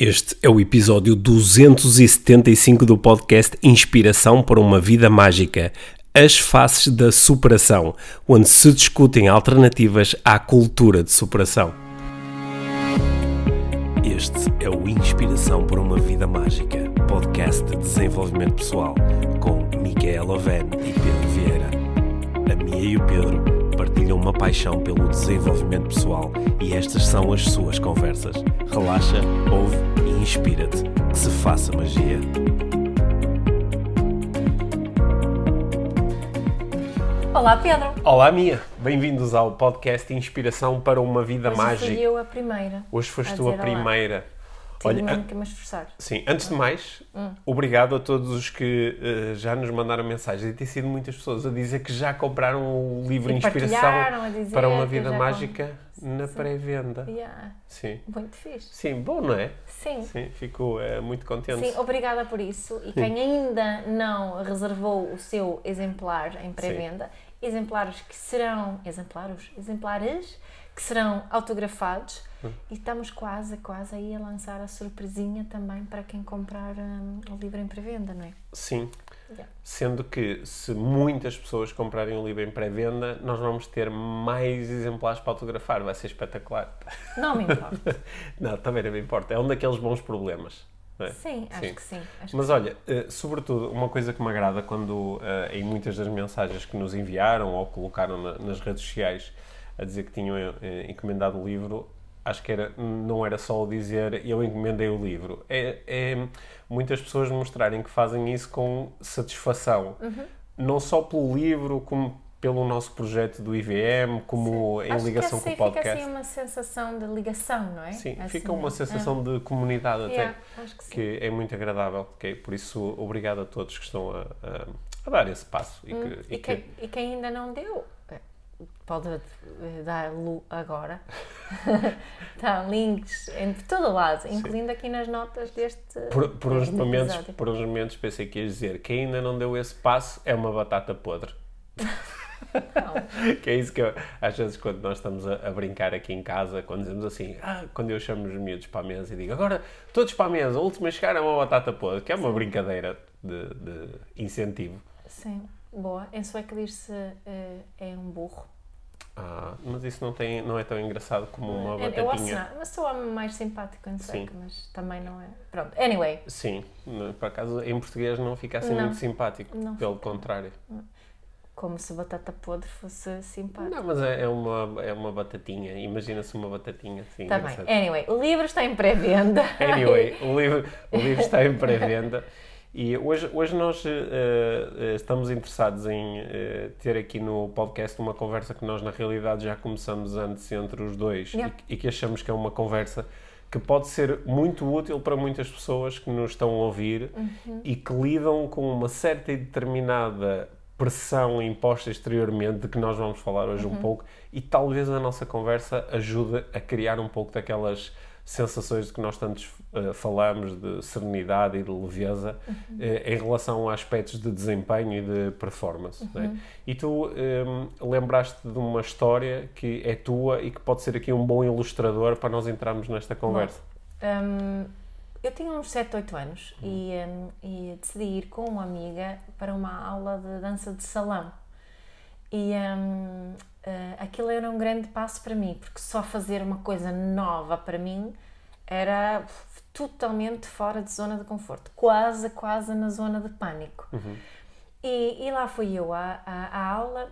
Este é o episódio 275 do podcast Inspiração para uma Vida Mágica. As faces da superação, onde se discutem alternativas à cultura de superação. Este é o Inspiração para uma Vida Mágica, podcast de desenvolvimento pessoal, com Micaela Oven e Pedro Vieira. A Mia e o Pedro partilham uma paixão pelo desenvolvimento pessoal e estas são as suas conversas. Relaxa, ouve e inspira-te. Que se faça magia. Olá Pedro! Olá Mia, bem-vindos ao podcast Inspiração para uma Vida Hoje Mágica. fui eu a primeira. Hoje foste a tu a dizer olá. Olha, mesmo que me esforçar. Sim, antes de mais, Hum. obrigado a todos os que eh, já nos mandaram mensagens. E tem sido muitas pessoas a dizer que já compraram o livro E Inspiração para uma vida mágica na Sim. pré-venda. Yeah, Sim. muito fixe. Sim, bom, não é? Sim. Sim. Sim, fico eh, muito contente. obrigada por isso. E quem ainda não reservou o seu exemplar em pré-venda, exemplares que serão exemplares, exemplares que serão autografados Hum. e estamos quase, quase aí a lançar a surpresinha também para quem comprar hum, o livro em pré-venda, não é? Sim. Yeah. Sendo que se muitas pessoas comprarem o livro em pré-venda, nós vamos ter mais exemplares para autografar. Vai ser espetacular. Não me importa. não, também não me importa. É um daqueles bons problemas. é? Sim, acho Sim. que sim. Acho Mas que olha, eh, sobretudo, uma coisa que me agrada quando eh, em muitas das mensagens que nos enviaram ou colocaram na- nas redes sociais a dizer que tinham eh, encomendado o livro, acho que era, não era só o dizer eu encomendei o livro. É, é muitas pessoas mostrarem que fazem isso com satisfação. Uhum. Não só pelo livro, como pelo nosso projeto do IVM, como em Acho ligação que com assim o podcast. Fica assim uma sensação de ligação, não é? Sim, Assim, fica uma é. sensação de comunidade até Yeah, acho que sim. que é muito agradável. ok? Por isso, obrigado a todos que estão a, a- a dar esse passo. E que, Hum, e E, que- quem, e ainda não deu, pode eh, dar lu agora. Está links em todo lado, incluindo aqui nas notas deste. por, por uns momentos, episódio. por uns momentos pensei que ias dizer quem ainda não deu esse passo é uma batata podre. Não. Que é isso que eu, às vezes quando nós estamos a, a brincar aqui em casa, quando dizemos assim, ah, quando eu chamo os miúdos para a mesa e digo agora todos para a mesa, a chegar é uma batata podre, que é uma brincadeira de, de incentivo. Sim, boa. Em sueco diz-se eh, é um burro. Ah, mas isso não, tem, não é tão engraçado como uma Eu- eu ouço, batatinha. não, mas sou homem mais simpático em sueco, Sim. mas também não é. Pronto, anyway, Sim, por acaso em português não fica assim Não, muito simpático, não pelo fica. contrário. como se batata podre fosse simpático. Não, mas é, é uma, é uma batatinha, imagina-se uma batatinha assim. Tá bem. Anyway, o livro está em pré-venda. Anyway, o livro, o livro está em pré-venda e hoje, hoje nós eh, estamos interessados em eh, ter aqui no podcast uma conversa que nós na realidade já começamos antes entre os dois Yeah. e, que- e que achamos que é uma conversa que pode ser muito útil para muitas pessoas que nos estão a ouvir Uhum. e que lidam com uma certa e determinada pressão imposta exteriormente de que nós vamos falar hoje Uhum. um pouco e talvez a nossa conversa ajude a criar um pouco daquelas sensações de que nós tantos eh, falamos de serenidade e de leveza Uhum. eh, em relação a aspectos de desempenho e de performance. Uhum. né? E tu eh, lembraste de uma história que é tua e que pode ser aqui um bom ilustrador para nós entrarmos nesta conversa. Hum, eu tinha uns 7, 8 anos e, hum, e decidi ir com uma amiga para uma aula de dança de salão. E hum, eh, aquilo era um grande passo para mim, porque só fazer uma coisa nova para mim era totalmente fora de zona de conforto, quase, quase na zona de pânico. E, e lá fui eu à, à, à aula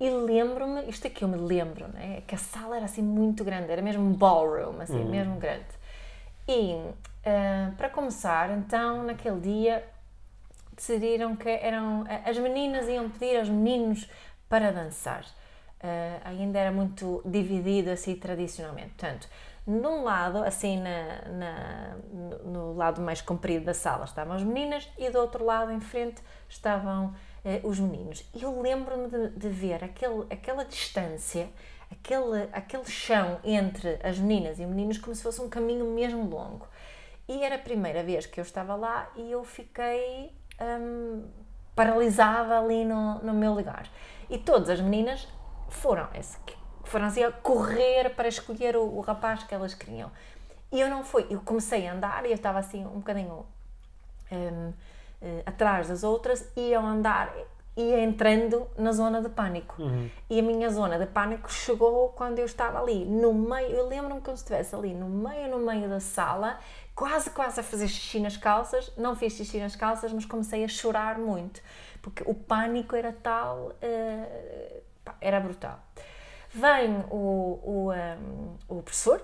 e lembro-me, isto é que eu me lembro, né? que a sala era assim muito grande, era mesmo um ballroom, assim, mesmo grande. E ah, para começar, então, naquele dia, decidiram que eram as meninas iam pedir aos meninos para dançar. Ah, ainda era muito dividido assim tradicionalmente. Portanto, num lado, assim na, na- no, lado mais comprido da sala estavam as meninas e do outro lado em frente estavam eh, os meninos. E eu lembro-me de, de ver aquele, aquela distância, aquele, aquele chão entre as meninas e os meninos como se fosse um caminho mesmo longo. E era a primeira vez que eu estava lá e eu fiquei hum, paralisada ali no, no meu lugar. E todas as meninas foram, foram assim a correr para escolher o, o rapaz que elas queriam. E eu não fui. Eu comecei a andar e eu estava assim um bocadinho um, uh, atrás das outras e ao andar ia entrando na zona de pânico. Uhum. E a minha zona de pânico chegou quando eu estava ali, no meio, eu lembro-me como se estivesse ali, no meio, no meio da sala, quase, quase a fazer xixi nas calças. Não fiz xixi nas calças, mas comecei a chorar muito, porque o pânico era tal, uh, pá, era brutal. Vem o, o, um, o professor,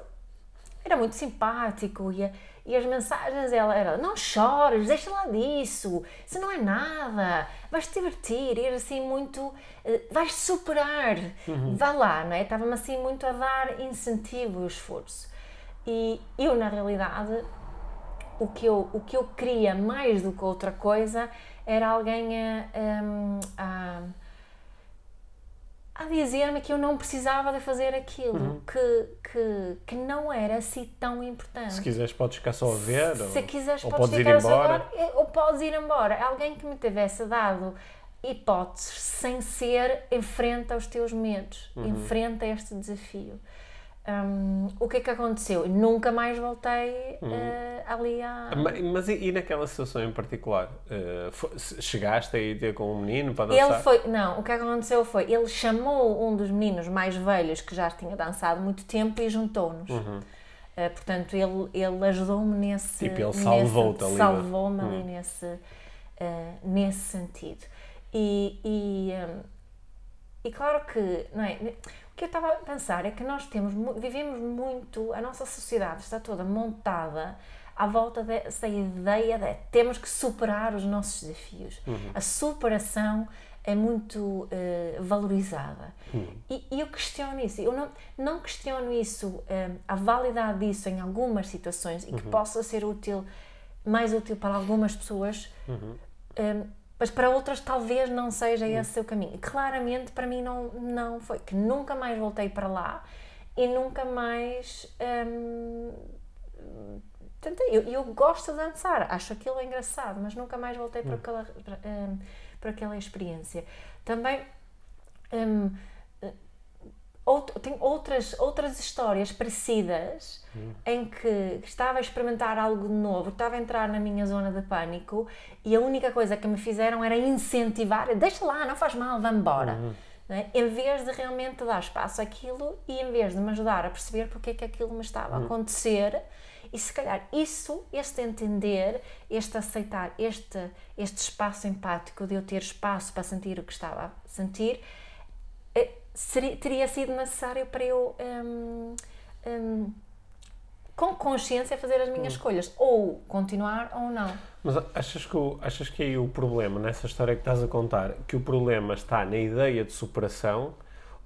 era muito simpático e, e as mensagens ela era não chores, deixa lá disso, isso não é nada, vais te divertir, e era assim muito, uh, vais te superar, Uhum. vá lá, não é? Estava-me assim muito a dar incentivo e esforço. E eu, na realidade, o que eu, o que eu queria mais do que outra coisa era alguém a, um, a, a dizer-me que eu não precisava de fazer aquilo, que, que, que não era assim tão importante. Uhum. Se quiseres, podes ficar só a ver. Se ou, quiseres, ou podes, ir embora. agora, ou podes ir embora. Alguém que me tivesse dado hipóteses sem ser em frente aos teus medos, Uhum. em frente a este desafio. Hum, o que é que aconteceu? Nunca mais voltei Uhum. eh, ali à. Ma- Mas e, e naquela situação em particular? Eh, foi- chegaste a ir ter com um menino para Ele dançar? foi, não, o que aconteceu foi, ele chamou um dos meninos mais velhos que já tinha dançado muito tempo e juntou-nos. Eh, portanto, ele, ele ajudou-me nesse. Tipo, ele nesse- salvou-te ali, né? Salvou-me ali nesse, eh, nesse sentido. E, e, eh, e claro que, não é? O que eu estava a pensar é que nós temos, vivemos muito, a nossa sociedade está toda montada à volta dessa ideia de temos que superar os nossos desafios. A superação é muito eh, valorizada. E, e eu questiono isso. Eu não, não questiono isso, eh, a validade disso em algumas situações e que possa ser útil, mais útil para algumas pessoas, eh, mas para outras talvez não seja esse o caminho. E claramente para mim não, não foi. Que nunca mais voltei para lá e nunca mais. hum, tentei. Eu, eu gosto de dançar, acho aquilo engraçado, mas nunca mais voltei para, aquela, para, hum, para aquela experiência. Também. hum, Out, tenho outras, outras histórias parecidas em que estava a experimentar algo novo, estava a entrar na minha zona de pânico e a única coisa que me fizeram era incentivar, deixa lá, não faz mal, vá embora. não é? Em vez de realmente dar espaço àquilo e em vez de me ajudar a perceber porque é que aquilo me estava a acontecer e se calhar isso, este entender, este aceitar, este, este espaço empático de eu ter espaço para sentir o que estava a sentir, eh, seria, teria sido necessário para eu, hum, hum, com consciência, fazer as minhas escolhas. Ou continuar ou não. Mas achas que, o- achas que aí o problema, nessa história que estás a contar, que o problema está na ideia de superação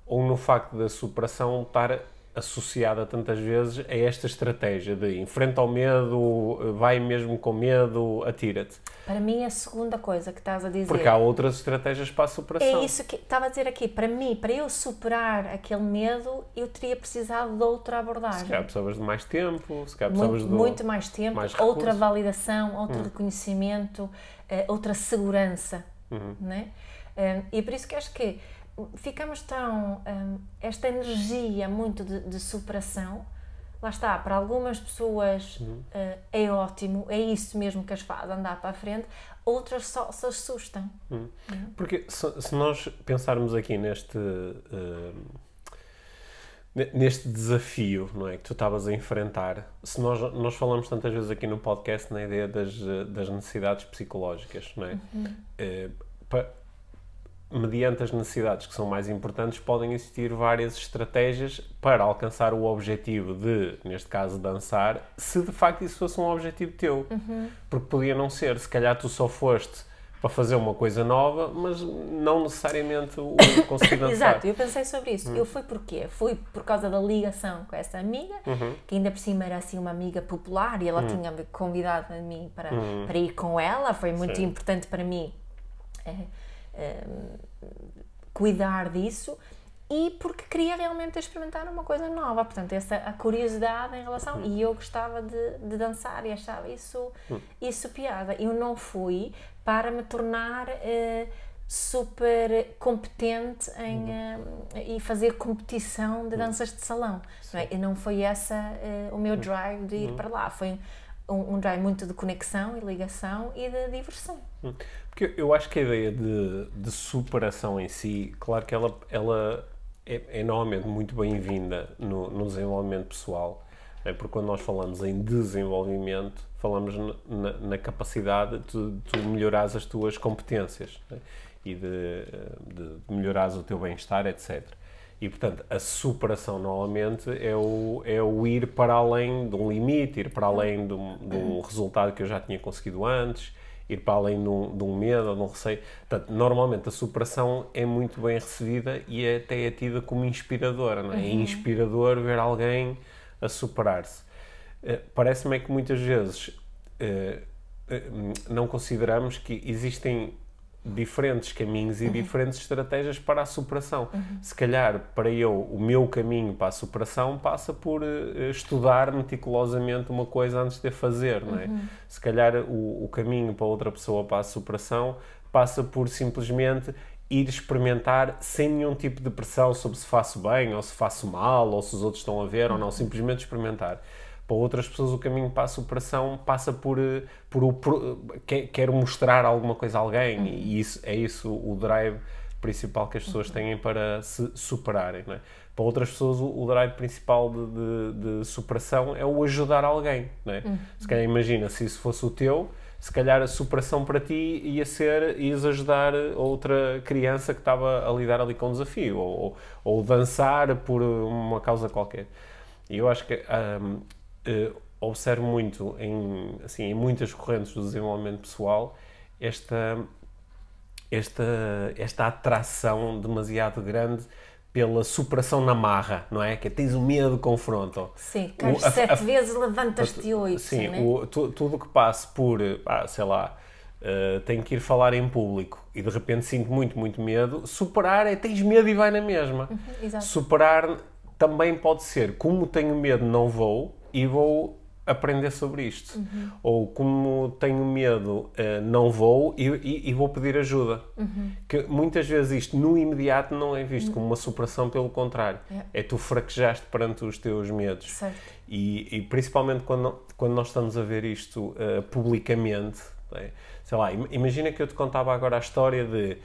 ou no facto da superação estar associada tantas vezes a esta estratégia de enfrenta o medo, vai mesmo com medo, atira-te? Para mim, a segunda coisa que estás a dizer. Porque há outras estratégias para a superação. É isso que estava a dizer aqui. Para mim, para eu superar aquele medo, eu teria precisado de outra abordagem. Se calhar precisavas de mais tempo, se calhar muito, precisavas de... muito mais tempo, mais outra validação, outro reconhecimento, eh, outra segurança, né? Eh, e é por isso que acho que ficamos tão eh, esta energia muito de, de superação lá está, para algumas pessoas eh, é ótimo, é isso mesmo que as faz andar para a frente, outras só se assustam. Porque se, se nós pensarmos aqui neste eh, ne- neste desafio não é, que tu estavas a enfrentar, se nós, nós falamos tantas vezes aqui no podcast na ideia das, eh, das necessidades psicológicas, não é? Eh, pa- mediante as necessidades que são mais importantes, podem existir várias estratégias para alcançar o objetivo de, neste caso, dançar, se de facto isso fosse um objetivo teu. Porque podia não ser, se calhar tu só foste para fazer uma coisa nova, mas não necessariamente o conseguir dançar. Exato, eu pensei sobre isso. Eu fui porquê? Fui por causa da ligação com essa amiga, que ainda por cima era assim uma amiga popular e ela tinha me convidado a mim para, para ir com ela. Foi muito Sim. importante para mim eh, eh, cuidar disso e porque queria realmente experimentar uma coisa nova. Portanto, essa a curiosidade em relação. E eu gostava de, de dançar e achava isso, isso piada. Eu não fui para me tornar. eh, super competente em uh, e fazer competição de danças de salão. Não é? E não foi essa uh, o meu drive de ir para lá. Foi um, um drive muito de conexão e ligação e de diversão. Porque eu acho que a ideia de, de superação em si, claro que ela, ela é, é normalmente muito bem-vinda no, no desenvolvimento pessoal. É porque quando nós falamos em desenvolvimento, falamos na, na capacidade de, de melhorar as tuas competências. Né? e de, de melhorares o teu bem-estar, etc. E, portanto, a superação, normalmente, é o, é o ir para além de um limite, ir para além de um, de um resultado que eu já tinha conseguido antes, ir para além de um, de um medo ou de um receio. Portanto, normalmente, a superação é muito bem recebida e é, até é tida como inspiradora. Não é? é uhum. inspirador ver alguém a superar-se. Uh, Parece-me é que muitas vezes uh, uh, não consideramos que existem diferentes caminhos e uhum. diferentes estratégias para a superação. Uhum. Se calhar, para eu, o meu caminho para a superação passa por uh, estudar meticulosamente uma coisa antes de a fazer, não é? Uhum. Se calhar, o, o caminho para outra pessoa para a superação passa por simplesmente ir experimentar sem nenhum tipo de pressão sobre se faço bem ou se faço mal ou se os outros estão a ver ou não, uhum. simplesmente experimentar para outras pessoas o caminho para a superação passa por, eh, por o por, quero mostrar alguma coisa a alguém e isso é isso o drive principal que as pessoas têm para se superarem é? para outras pessoas o, o drive principal de, de, de, superação é o ajudar alguém é? uhum. se calhar imagina se isso fosse o teu se calhar a superação para ti ia ser ias ajudar outra criança que estava a lidar ali com um desafio ou, ou, ou dançar por uma causa qualquer e eu acho que um, uh, observo muito em, assim, em muitas correntes do desenvolvimento pessoal esta, esta, esta atração demasiado grande pela superação na marra, não é? Que é, tens o medo do confronto. Sim, cais sete a, vezes, levantas-te oito. Sim, né? o, tu, tudo que passe por, ah, sei lá, uh, tenho que ir falar em público e de repente sinto muito, muito medo, superar é tens medo e vai na mesma. Uhum, superar também pode ser, como tenho medo, não vou, e vou aprender sobre isto. Uhum. Ou como tenho medo, uh, não vou e, e, e, vou pedir ajuda. Uhum. Que muitas vezes isto no imediato não é visto uhum. como uma superação, pelo contrário. Yeah. É tu fraquejaste perante os teus medos. E, e, principalmente quando, quando nós estamos a ver isto uh, publicamente, é? sei lá, imagina que eu te contava agora a história de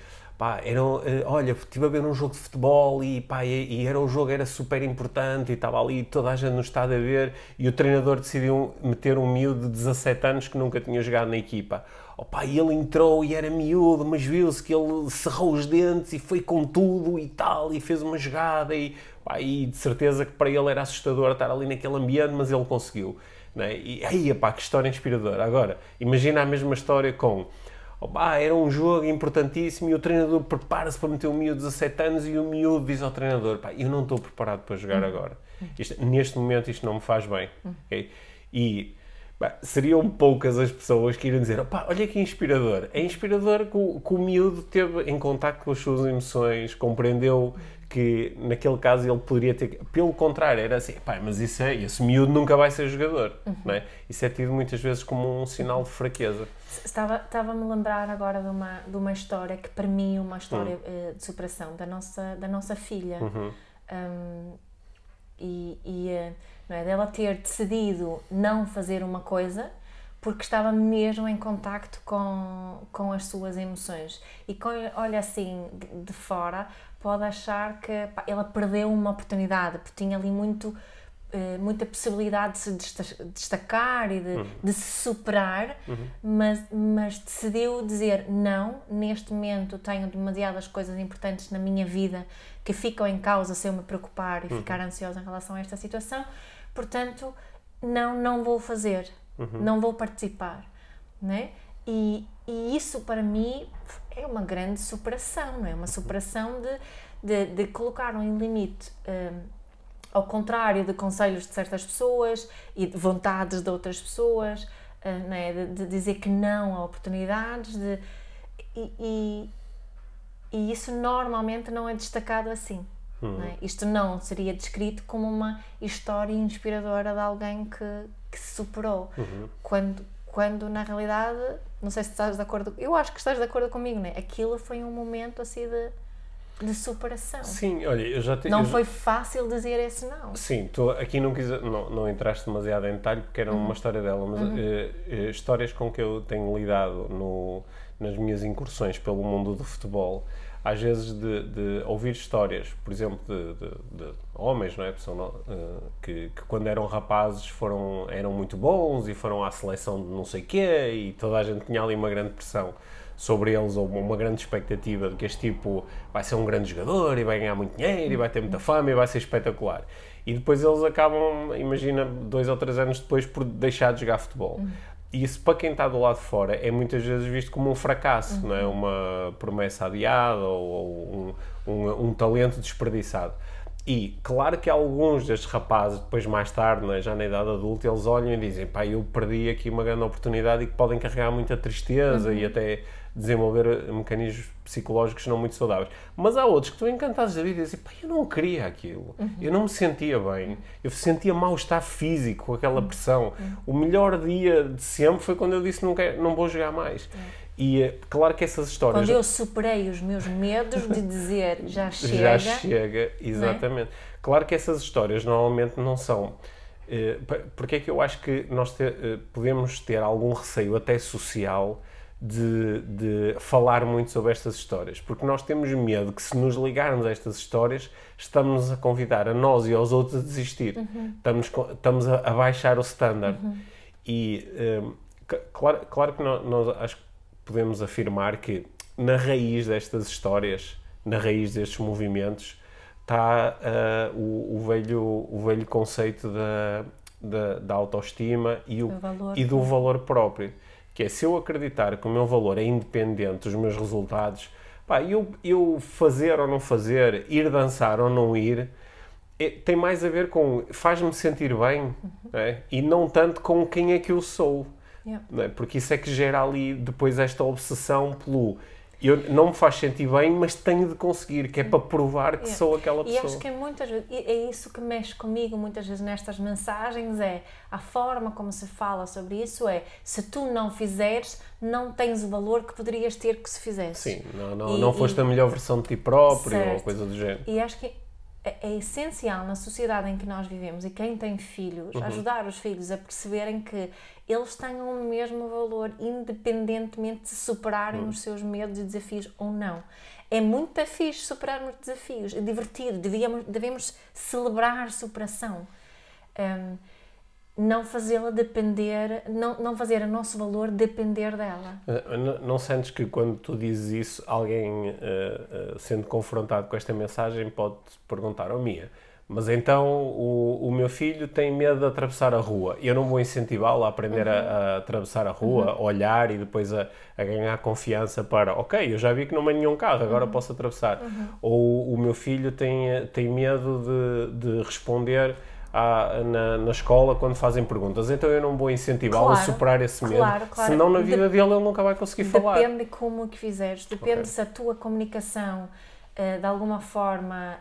pá, era, eh, olha, estive a ver um jogo de futebol e, pá, e, era o jogo era super importante e estava ali toda a gente no estado a ver e o treinador decidiu meter um miúdo de 17 anos que nunca tinha jogado na equipa. Oh, pá, ele entrou e era miúdo, mas viu-se que ele cerrou os dentes e foi com tudo e tal, e fez uma jogada e, pá, e de certeza que para ele era assustador estar ali naquele ambiente, mas ele conseguiu. Né? E aí, pá, que história inspiradora. Agora, imagina a mesma história com oh, era um jogo importantíssimo e o treinador prepara-se para meter o miúdo de 17 anos e o miúdo diz ao treinador, pá, eu não estou preparado para jogar uhum. agora. Isto, neste momento isto não me faz bem. Uhum. Okay? E pá, seriam poucas as pessoas que iriam dizer, opá, olha que inspirador. É inspirador que o, que o miúdo teve em contato com as suas emoções, compreendeu que naquele caso ele poderia ter. Pelo contrário, era assim, pá, mas isso é, esse miúdo nunca vai ser jogador. Uhum. Não é? Isso é tido muitas vezes como um sinal de fraqueza. Estava, estava-me a lembrar agora de uma, de uma história que para mim é uma história uhum. uh, de superação da nossa, da nossa filha. Uhum. Um, e, e uh, não é, dela ter decidido não fazer uma coisa porque estava mesmo em contacto com, com as suas emoções. E quando olha assim de, de fora, pode achar que pá, ela perdeu uma oportunidade, porque tinha ali muito, eh, muita possibilidade de se destacar e de, uhum. de se superar, uhum. mas, mas decidiu dizer não, neste momento tenho demasiadas coisas importantes na minha vida que ficam em causa se eu me preocupar e uhum. ficar ansiosa em relação a esta situação, portanto, não, não vou fazer, uhum. não vou participar, né? E, e isso para mim é uma grande superação, não é? Uma superação de, de, de colocar um limite um, ao contrário de conselhos de certas pessoas e de vontades de outras pessoas, uh, não é? de, de, dizer que não a oportunidades, de, e, e, e isso normalmente não é destacado assim. Não é? Isto não seria descrito como uma história inspiradora de alguém que, que se superou. Uhum. Quando, quando na realidade, não sei se estás de acordo, eu acho que estás de acordo comigo, né? Aquilo foi um momento assim de, de superação. Sim, olha, eu já te, Não eu foi fácil dizer esse não. Sim, tu aqui não, quis, não, não entraste demasiado em detalhe porque era Uhum. uma história dela, mas eh, eh, histórias com que eu tenho lidado no, nas minhas incursões pelo mundo do futebol, às vezes de, de ouvir histórias, por exemplo, de, de- de homens, não é? Pessoa não- eh, que, que quando eram rapazes foram, eram muito bons e foram à seleção de não sei quê e toda a gente tinha ali uma grande pressão sobre eles ou uma grande expectativa de que este tipo vai ser um grande jogador e vai ganhar muito dinheiro e vai ter muita fama e vai ser espetacular. E depois eles acabam, imagina, dois ou três anos depois por deixar de jogar futebol. E isso, para quem está do lado de fora, é muitas vezes visto como um fracasso, não é? Uma promessa adiada ou, ou um, um, um talento desperdiçado. E claro que alguns destes rapazes, depois mais tarde, né, já na idade adulta, eles olham e dizem: pá, eu perdi aqui uma grande oportunidade e que podem carregar muita tristeza e até desenvolver mecanismos psicológicos não muito saudáveis. Mas há outros que estão encantados da vida e dizem: pá, eu não queria aquilo, eu não me sentia bem, eu sentia mal-estar físico com aquela pressão. O melhor dia de sempre foi quando eu disse: não, quero, não vou jogar mais. E eh, claro que essas histórias. Quando eu superei os meus medos de dizer já chega, Já chega, exatamente. Claro que essas histórias normalmente não são. eh, porque é que eu acho que nós te- eh, podemos ter algum receio, até social, de, de falar muito sobre estas histórias? Porque nós temos medo que, se nos ligarmos a estas histórias, estamos a convidar a nós e aos outros a desistir. Estamos, co- estamos a, a baixar o standard. E eh, c- claro, claro que nó- nós, acho que podemos afirmar que na raiz destas histórias, na raiz destes movimentos, está ah, o, o velho, o velho conceito da, da, da autoestima e, o, valor. e do valor próprio. Que é, se eu acreditar que o meu valor é independente dos meus resultados, pá, eu, eu fazer ou não fazer, ir dançar ou não ir, é- tem mais a ver com faz-me sentir bem não é? e não tanto com quem é que eu sou. Yeah. não é? Porque isso é que gera ali depois esta obsessão pelo eu não me faz sentir bem, mas tenho de conseguir, que é para provar que Yeah. sou aquela E pessoa. acho que é muitas vezes, e é isso que mexe comigo muitas vezes nestas mensagens, é a forma como se fala sobre isso é, se tu não fizeres, não tens o valor que poderias ter que se fizesse. Sim, não, não, E- não foste a melhor versão de ti próprio ou Certo. coisa do género. E acho que é, é essencial na sociedade em que nós vivemos e quem tem filhos, Uhum. ajudar os filhos a perceberem que eles tenham o mesmo valor, independentemente de superarem Uhum. os seus medos e desafios ou não. É muito fixe superarmos desafios, é divertido, devíamos, devemos celebrar superação. Hum, não fazê-la depender, não, não fazer o nosso valor depender dela. Uh, Não, não sentes que quando tu dizes isso, alguém uh, uh, sendo confrontado com esta mensagem pode perguntar, oh Mia, mas então o, o meu filho tem medo de atravessar a rua. Eu não vou incentivá-lo a aprender a, a atravessar a rua, a olhar e depois a, a ganhar confiança para, ok, eu já vi que não vem nenhum carro, agora posso atravessar. Ou o meu filho tem, tem medo de, de responder à- na, na escola quando fazem perguntas. Então eu não vou incentivá-lo a Claro, superar esse medo. claro, claro. Senão na vida dele ele nunca vai conseguir falar. Depende como que fizeres, depende Ok. se a tua comunicação eh, de alguma forma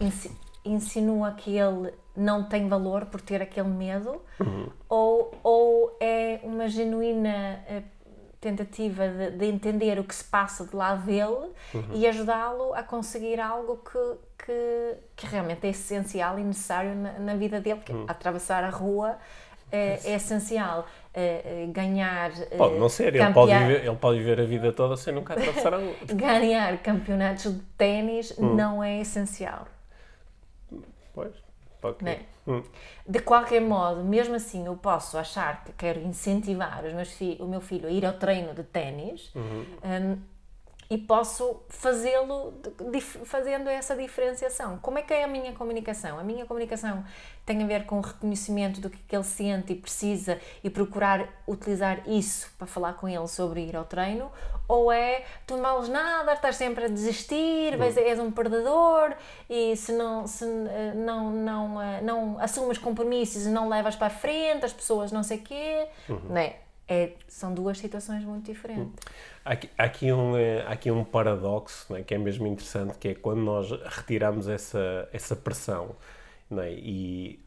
insi- insinua que ele não tem valor por ter aquele medo Uhum. ou, ou é uma genuína eh, tentativa de, de entender o que se passa de lado dele Uhum. e ajudá-lo a conseguir algo que, que, que realmente é essencial e necessário na, na vida dele, porque Uhum. atravessar a rua é, é essencial. Eh, ganhar Pode não ser, ele campea- pode, viver, ele pode viver a vida toda sem nunca atravessar a rua. ganhar campeonatos de ténis Hum. não é essencial. Pois, ok. Né? Hum. De qualquer modo, mesmo assim, eu posso achar que quero incentivar os meus fi- o meu filho a ir ao treino de ténis Uhum. hum, e posso fazê-lo fazendo essa diferenciação. Como é que é a minha comunicação? A minha comunicação tem a ver com o reconhecimento do que, que ele sente e precisa e procurar utilizar isso para falar com ele sobre ir ao treino? Ou é tu não vales nada, estás sempre a desistir, vais- és um perdedor e se não, se, eh, não, não, eh, não assumes compromissos e não levas para a frente, as pessoas não sei o quê, né? É, são duas situações muito diferentes. Há aqui, há aqui um, eh, há aqui um paradoxo né, que é mesmo interessante, que é quando nós retiramos essa, essa pressão é? E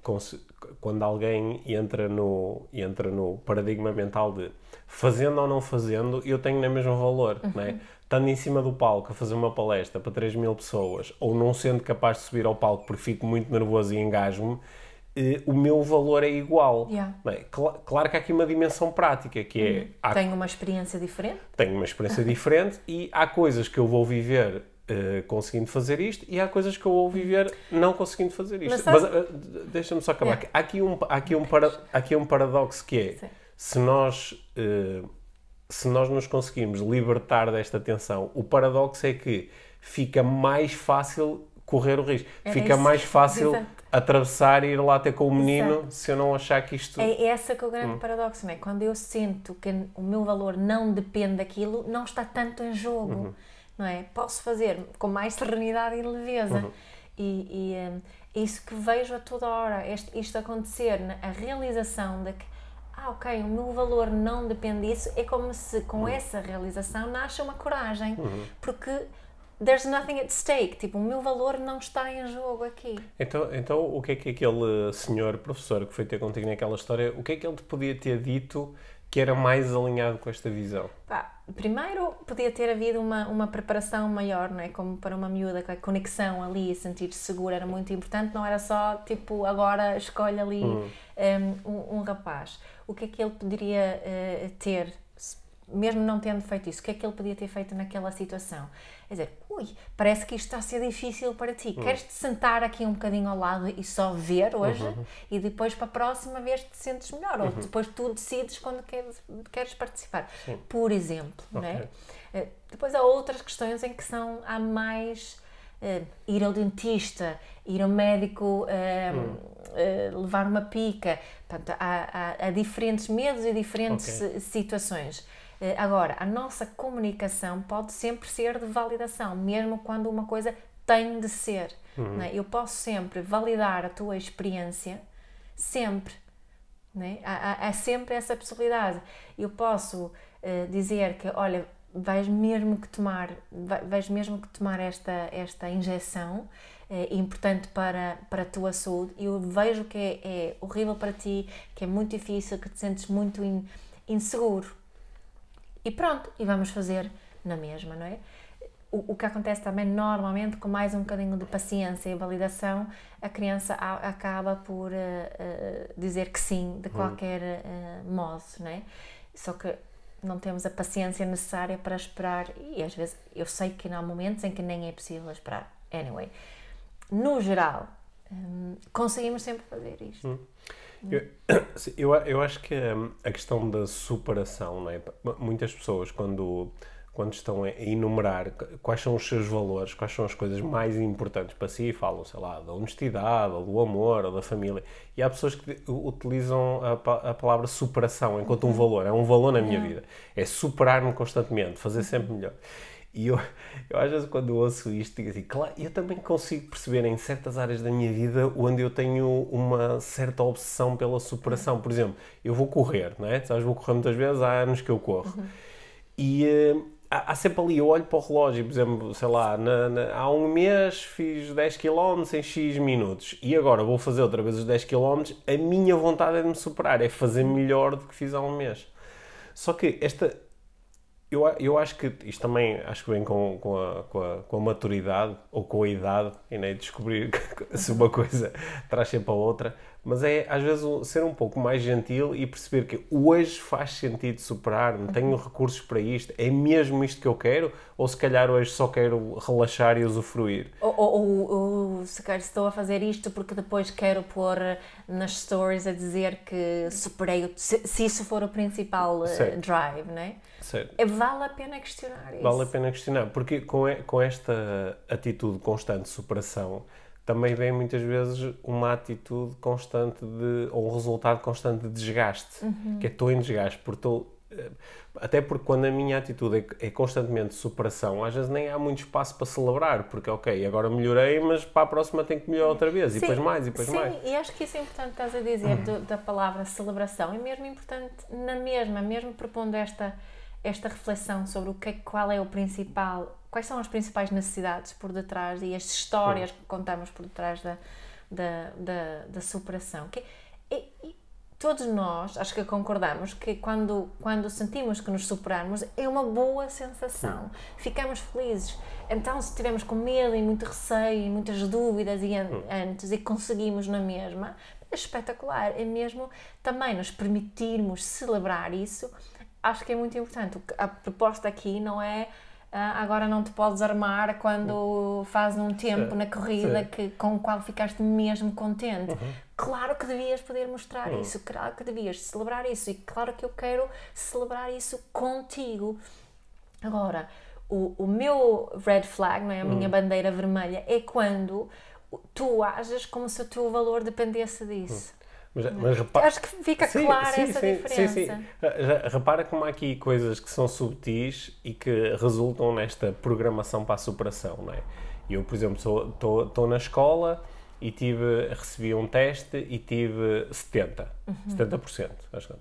quando alguém entra no, entra no paradigma mental de fazendo ou não fazendo, eu tenho o mesmo valor. Uhum. Não é? Estando em cima do palco a fazer uma palestra para 3 mil pessoas, ou não sendo capaz de subir ao palco porque fico muito nervoso e engasgo-me, eh, o meu valor é igual. Yeah. É? Claro, claro que há aqui uma dimensão prática, que é... Uhum. Há, tenho uma experiência diferente. Tenho uma experiência diferente e há coisas que eu vou viver Uh, conseguindo fazer isto e há coisas que eu vou viver não conseguindo fazer isto. Mas, Mas uh, deixa-me só acabar. Yeah. Há, aqui um, há, aqui um para, há aqui um paradoxo que é Sim. se nós, uh, se nós nos conseguimos libertar desta tensão, o paradoxo é que fica mais fácil correr o risco. É fica isso. mais fácil Exato. Atravessar e ir lá ter com o menino Exato. se eu não achar que isto. É essa que é o grande hum. paradoxo, não é? Quando eu sinto que o meu valor não depende daquilo, não está tanto em jogo. Uhum não é? Posso fazer com mais serenidade e leveza. Uhum. E, e um, isso que vejo a toda hora, este, isto acontecer, a realização de que, ah, ok, o meu valor não depende disso, é como se com uhum. essa realização nasce uma coragem, uhum. porque there's nothing at stake, tipo, o meu valor não está em jogo aqui. Então, então o que é que aquele senhor professor que foi ter contigo naquela história, o que é que ele te podia ter dito que era mais alinhado com esta visão? Pá, primeiro podia ter havido uma, uma preparação maior, não é? Como para uma miúda, a conexão ali, sentir-se segura era muito importante, não era só tipo agora escolhe ali uhum. um, um, rapaz. O que é que ele poderia uh, ter, mesmo não tendo feito isso, o que é que ele podia ter feito naquela situação? Quer dizer, ui, parece que isto está a ser difícil para ti. Uhum. Queres-te sentar aqui um bocadinho ao lado e só ver hoje uhum. e depois para a próxima vez te sentes melhor? Uhum. Ou depois tu decides quando queres, queres participar. Sim. Por exemplo, okay. não é? Depois há outras questões em que são, há mais uh, ir ao dentista, ir ao médico, uh, uh, levar uma pica. Portanto, há, há, há diferentes medos e diferentes okay. situações. Eh, agora, a nossa comunicação pode sempre ser de validação, mesmo quando uma coisa tem de ser. Uhum. É? Eu posso sempre validar a tua experiência, sempre. É? Há, há, sempre essa possibilidade. Eu posso uh, dizer que, olha, vais mesmo que tomar, vais mesmo que tomar esta, esta injeção é importante para, para a tua saúde. Eu vejo que é, é horrível para ti, que é muito difícil, que te sentes muito in, inseguro e pronto, e vamos fazer na mesma, não é? O, o, que acontece também normalmente, com mais um bocadinho de paciência e validação, a criança a, acaba por uh, uh, dizer que sim de hum. qualquer uh, modo, não é? Só que não temos a paciência necessária para esperar e às vezes eu sei que há momentos em que nem é possível esperar. Anyway, no geral, um, conseguimos sempre fazer isto. Hum. Eu, eu, eu acho que hum, a questão da superação, não é? muitas pessoas, quando, quando estão a enumerar quais são os seus valores, quais são as coisas mais importantes para si, falam, sei lá, da honestidade, ou do amor, ou da família. E há pessoas que utilizam a, a palavra superação enquanto um uhum. valor. É um valor na minha vida. É superar-me constantemente, fazer sempre melhor. E eu, eu às vezes quando ouço isto digo assim, claro, eu também consigo perceber em certas áreas da minha vida onde eu tenho uma certa obsessão pela superação. Por exemplo, eu vou correr, não é? Sabes, vou correr muitas vezes, há anos que eu corro. Uhum. E uh, há, há, sempre ali, eu olho para o relógio, por exemplo, sei lá, na, na, há um mês fiz 10 km em X minutos e agora vou fazer outra vez os 10 km, a minha vontade é de me superar, é fazer melhor do que fiz há um mês. Só que esta, eu, eu acho que isto também acho que vem com, com, a, com, a, com a maturidade ou com a idade e nem descobrir se uma coisa traz sempre a outra, mas é às vezes ser um pouco mais gentil e perceber que hoje faz sentido superar-me, tenho recursos para isto, é mesmo isto que eu quero, ou se calhar hoje só quero relaxar e usufruir. Ou, ou, ou se calhar estou a fazer isto porque depois quero pôr nas stories a dizer que superei, se, se isso for o principal uh, drive, não é? Certo. É, vale a pena questionar isso. Vale a pena questionar, porque com, com esta atitude constante de superação também vem muitas vezes uma atitude constante de, ou um resultado constante de desgaste, uhum. que é estou em desgaste, porque estou eh, até porque quando a minha atitude é, é, constantemente superação, às vezes nem há muito espaço para celebrar, porque ok, agora melhorei, mas para a próxima tenho que melhorar outra vez, sim, e depois mais, e depois sim, mais. Sim, e acho que isso é importante, estás a dizer, uhum. do, da palavra celebração, é mesmo importante na mesma, mesmo propondo esta esta reflexão sobre o que, qual é o principal, quais são as principais necessidades por detrás e as histórias que contamos por detrás da, da, da, da superação. Que, e, e todos nós, acho que concordamos, que quando, quando sentimos que nos superarmos é uma boa sensação. Ficamos felizes. Então, se estivermos com medo e muito receio e muitas dúvidas e an antes e conseguimos na mesma, é espetacular. É mesmo também nos permitirmos celebrar isso. Acho que é muito importante. A proposta aqui não é agora não te podes armar quando fazes um tempo Sim, na corrida sim. que, com o qual ficaste mesmo contente. Uhum. Claro que devias poder mostrar isso, claro que devias celebrar isso e claro que eu quero celebrar isso contigo. Agora, o, o meu red flag, não é? a minha Hum. bandeira vermelha, é quando tu ages como se o teu valor dependesse disso. Mas, mas repara, Acho que fica Sim, clara sim, essa sim, diferença. Sim, sim. Repara como há aqui coisas que são subtis e que resultam nesta programação para a superação, não é? Eu, por exemplo, estou na escola e tive, recebi um teste e tive 70%, Uhum. 70%, acho que.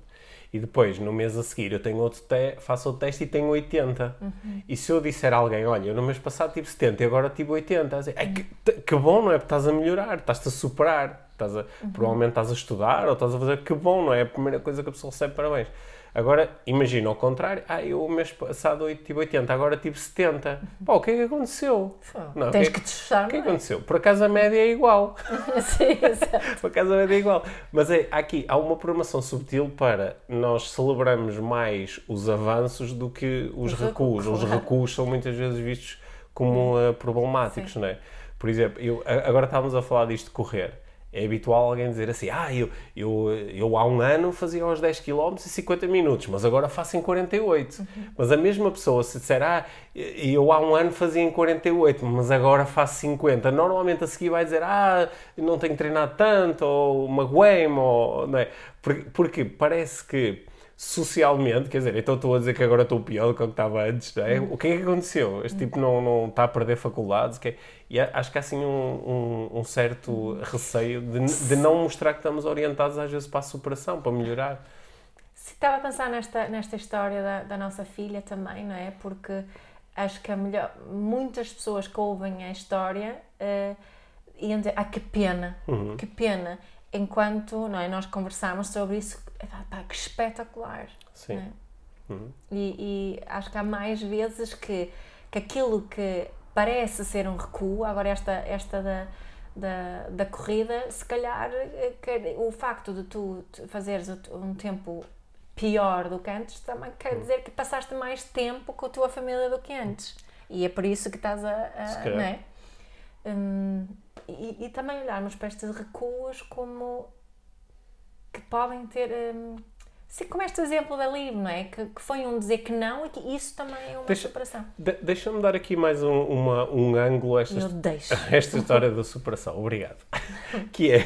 E depois, no mês a seguir, eu tenho outro te faço outro teste e tenho 80%. Uhum. E se eu disser a alguém, olha, eu no mês passado tive 70% e agora tive 80%, a dizer, "Ai, que, que bom, não é? Porque estás a melhorar, estás-te a superar, estás a, Uhum. provavelmente estás a estudar ou estás a fazer, que bom, não é? A primeira coisa que a pessoa recebe, parabéns. Agora, imagina ao contrário, ah, eu o mês passado tive 80, agora tive 70. Pá, o que é que aconteceu? Não, Tens o que te esforçar, O que é que é? aconteceu? Por acaso a média é igual. Sim, exato. Por acaso a média é igual. Mas é, aqui há uma programação subtil para nós celebrarmos mais os avanços do que os Os recuos. Os recuos são muitas vezes vistos como eh, problemáticos, não é? Por exemplo, eu, agora estávamos a falar disto de correr. É habitual alguém dizer assim, ah, eu, eu, eu há um ano fazia aos 10 km em 50 minutos, mas agora faço em 48. Mas a mesma pessoa, se disser, ah, eu há um ano fazia em 48, mas agora faço 50, normalmente a seguir vai dizer, ah, não tenho treinado tanto, ou magoei-me, ou... Não é? Porque, porque parece que socialmente, quer dizer, então estou a dizer que agora estou pior do que eu estava antes, não é? O que é que aconteceu? Este tipo não, não está a perder faculdades? Que é- E acho que há assim um, um, um certo receio de, de não mostrar que estamos orientados às vezes para a superação, para melhorar. Se estava a pensar nesta, nesta história da, da nossa filha também, não é? Porque acho que a melhor, muitas pessoas que ouvem a história eh, iam dizer, ah, que pena, que pena. Enquanto não é, nós conversámos sobre isso, pá, que espetacular. Sim. é? E, e acho que há mais vezes que, que aquilo que parece ser um recuo, agora esta, esta da, da, da corrida, se calhar eh, o facto de tu fazeres um tempo pior do que antes também quer dizer que passaste mais tempo com a tua família do que antes. E é por isso que estás a. a não é? Hum, e, e também olharmos para estes recuos como que podem ter. hum, Sim, como este exemplo da Liv, não é? Que, que foi um dizer que não e que isso também é uma Deixa- superação. De- Deixa-me dar aqui mais um, uma- um ângulo a esta esta história da superação. Obrigado. Que é,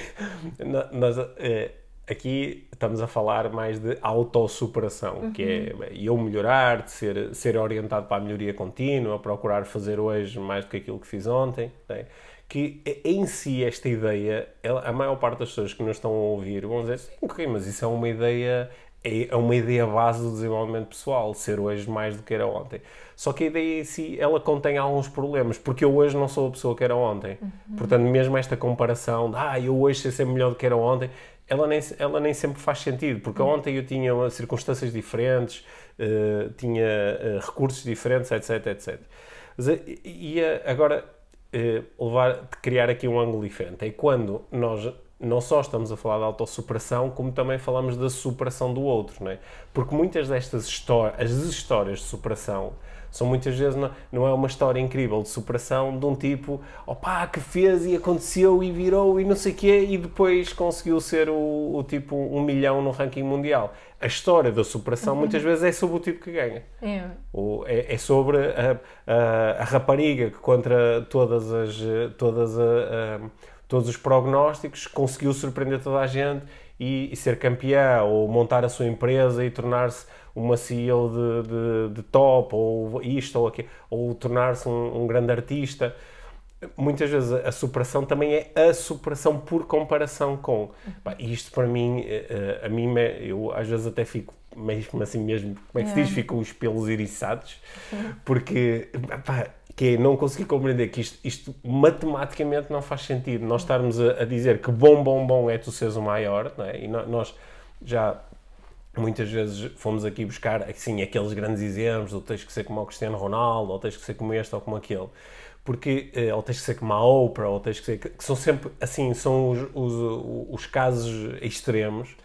nós eh, aqui estamos a falar mais de autossuperação, que é bem, eu melhorar, de ser, ser orientado para a melhoria contínua, procurar fazer hoje mais do que aquilo que fiz ontem. né? Que eh, em si esta ideia, ela- a maior parte das pessoas que nos estão a ouvir vão dizer, sim, ok, mas isso é uma ideia é é uma ideia base do desenvolvimento pessoal, ser hoje mais do que era ontem. Só que a ideia em si, ela contém alguns problemas, porque eu hoje não sou a pessoa que era ontem. Portanto, mesmo esta comparação de, ah, eu hoje sei ser melhor do que era ontem, ela nem, ela nem sempre faz sentido, porque ontem eu tinha circunstâncias diferentes, eh, tinha eh, recursos diferentes, etc, etc. Mas, eh, e agora, eh, levar, de criar aqui um ângulo diferente, é quando nós não só estamos a falar de autossuperação, como também falamos da superação do outro, não é? Porque muitas destas histórias, as histórias de superação, são muitas vezes, não, não é uma história incrível de superação de um tipo, opá, que fez e aconteceu e virou e não sei o quê, e depois conseguiu ser o, o tipo um milhão no ranking mundial. A história da superação muitas vezes é sobre o tipo que ganha. É. O- é, é sobre a, a- a rapariga que contra todas as todas a- a- todos os prognósticos conseguiu surpreender toda a gente e, e ser campeã ou montar a sua empresa e tornar-se uma CEO de, de, de top ou isto ou aquilo ou tornar-se um, um grande artista muitas vezes a, superação também é a superação por comparação com. E isto para mim, eh, eh, a mim, eu às vezes até fico mesmo assim mesmo, como é que se diz? É. Ficam os pelos eriçados, porque pá, que é não conseguir compreender que isto, isto matematicamente não faz sentido. Nós estarmos a, a, dizer que bom, bom, bom é tu seres o maior, não é? e no, nós já muitas vezes fomos aqui buscar assim, aqueles grandes exemplos, ou tens que ser como o Cristiano Ronaldo, ou tens que ser como este ou como aquele. Porque, eh, ou tens que ser como a Oprah, ou tens que ser. que são sempre, assim, são os, os, os casos extremos.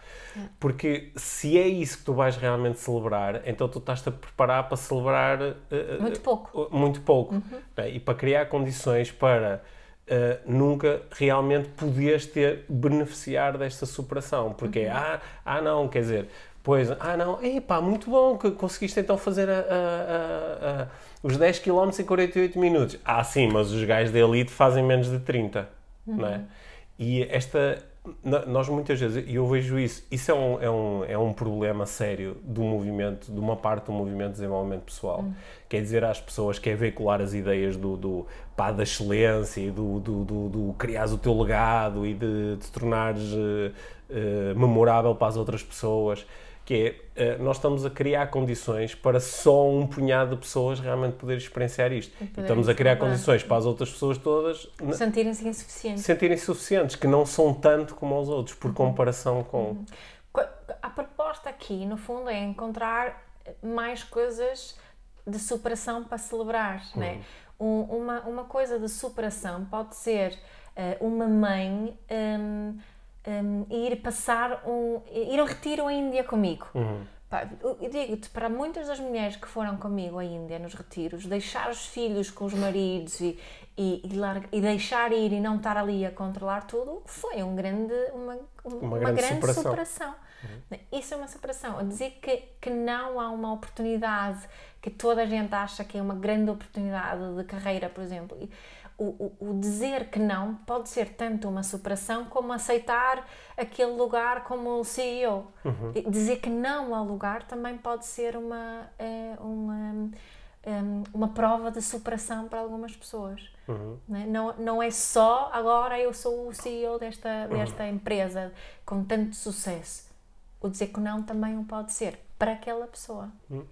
Porque se é isso que tu vais realmente celebrar, então tu estás-te a preparar para celebrar. Uh, muito pouco. Uh, muito pouco. Uhum. Né? E para criar condições para Uh, nunca realmente poderes ter beneficiar desta superação. Porque uhum. ah, ah, não, quer dizer, Pois, ah não, epá, muito bom que conseguiste então fazer a, a, a, os 10 km em 48 minutos. Ah, sim, mas os gajos da elite fazem menos de 30, uhum. não é? E esta, nós muitas vezes, e eu vejo isso, isso é um, é, um, é um problema sério do movimento, de uma parte do movimento de desenvolvimento pessoal. Uhum. Quer dizer às pessoas que é veicular as ideias do, do pá, da excelência e do, do, do, do criares o teu legado e de te tornares uh, uh, memorável para as outras pessoas que é, eh, nós estamos a criar condições para só um punhado de pessoas realmente poder experienciar isto. E estamos a criar condições para as outras pessoas todas... Sentirem-se insuficientes. Sentirem-se suficientes, que não são tanto como os outros, por uhum. comparação com... Uhum. A proposta aqui, no fundo, é encontrar mais coisas de superação para celebrar, né? Um, uma, uma coisa de superação pode ser uh, uma mãe... Um, um, ir passar um. ir a um retiro à Índia comigo. Uhum. eu digo-te, para muitas das mulheres que foram comigo à Índia nos retiros, deixar os filhos com os maridos e, e, e, larga, e deixar ir e não estar ali a controlar tudo foi um grande, uma, uma, uma grande, grande superação. superação. Uhum. Isso é uma superação. A dizer que, que não há uma oportunidade que toda a gente acha que é uma grande oportunidade de carreira, por exemplo o, o, o, dizer que não pode ser tanto uma superação como aceitar aquele lugar como CEO. Uhum. Dizer que não ao lugar também pode ser uma, é, uma, é, uma prova de superação para algumas pessoas. Uhum. Né? Não, não é só agora eu sou o CEO desta, desta uhum. empresa com tanto sucesso. O dizer que não também o pode ser para aquela pessoa. Uhum.